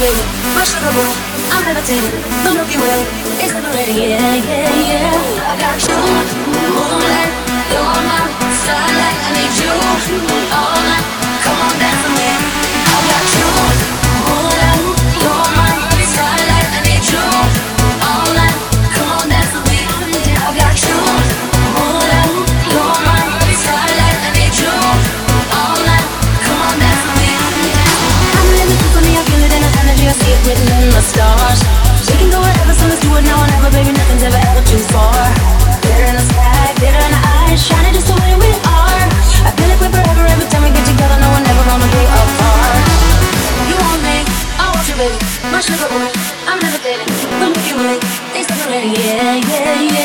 away, rush to the moon. I'm levitating, the Milky Way is never separating. Yeah, yeah, yeah. I got you. break. They yeah, yeah, yeah.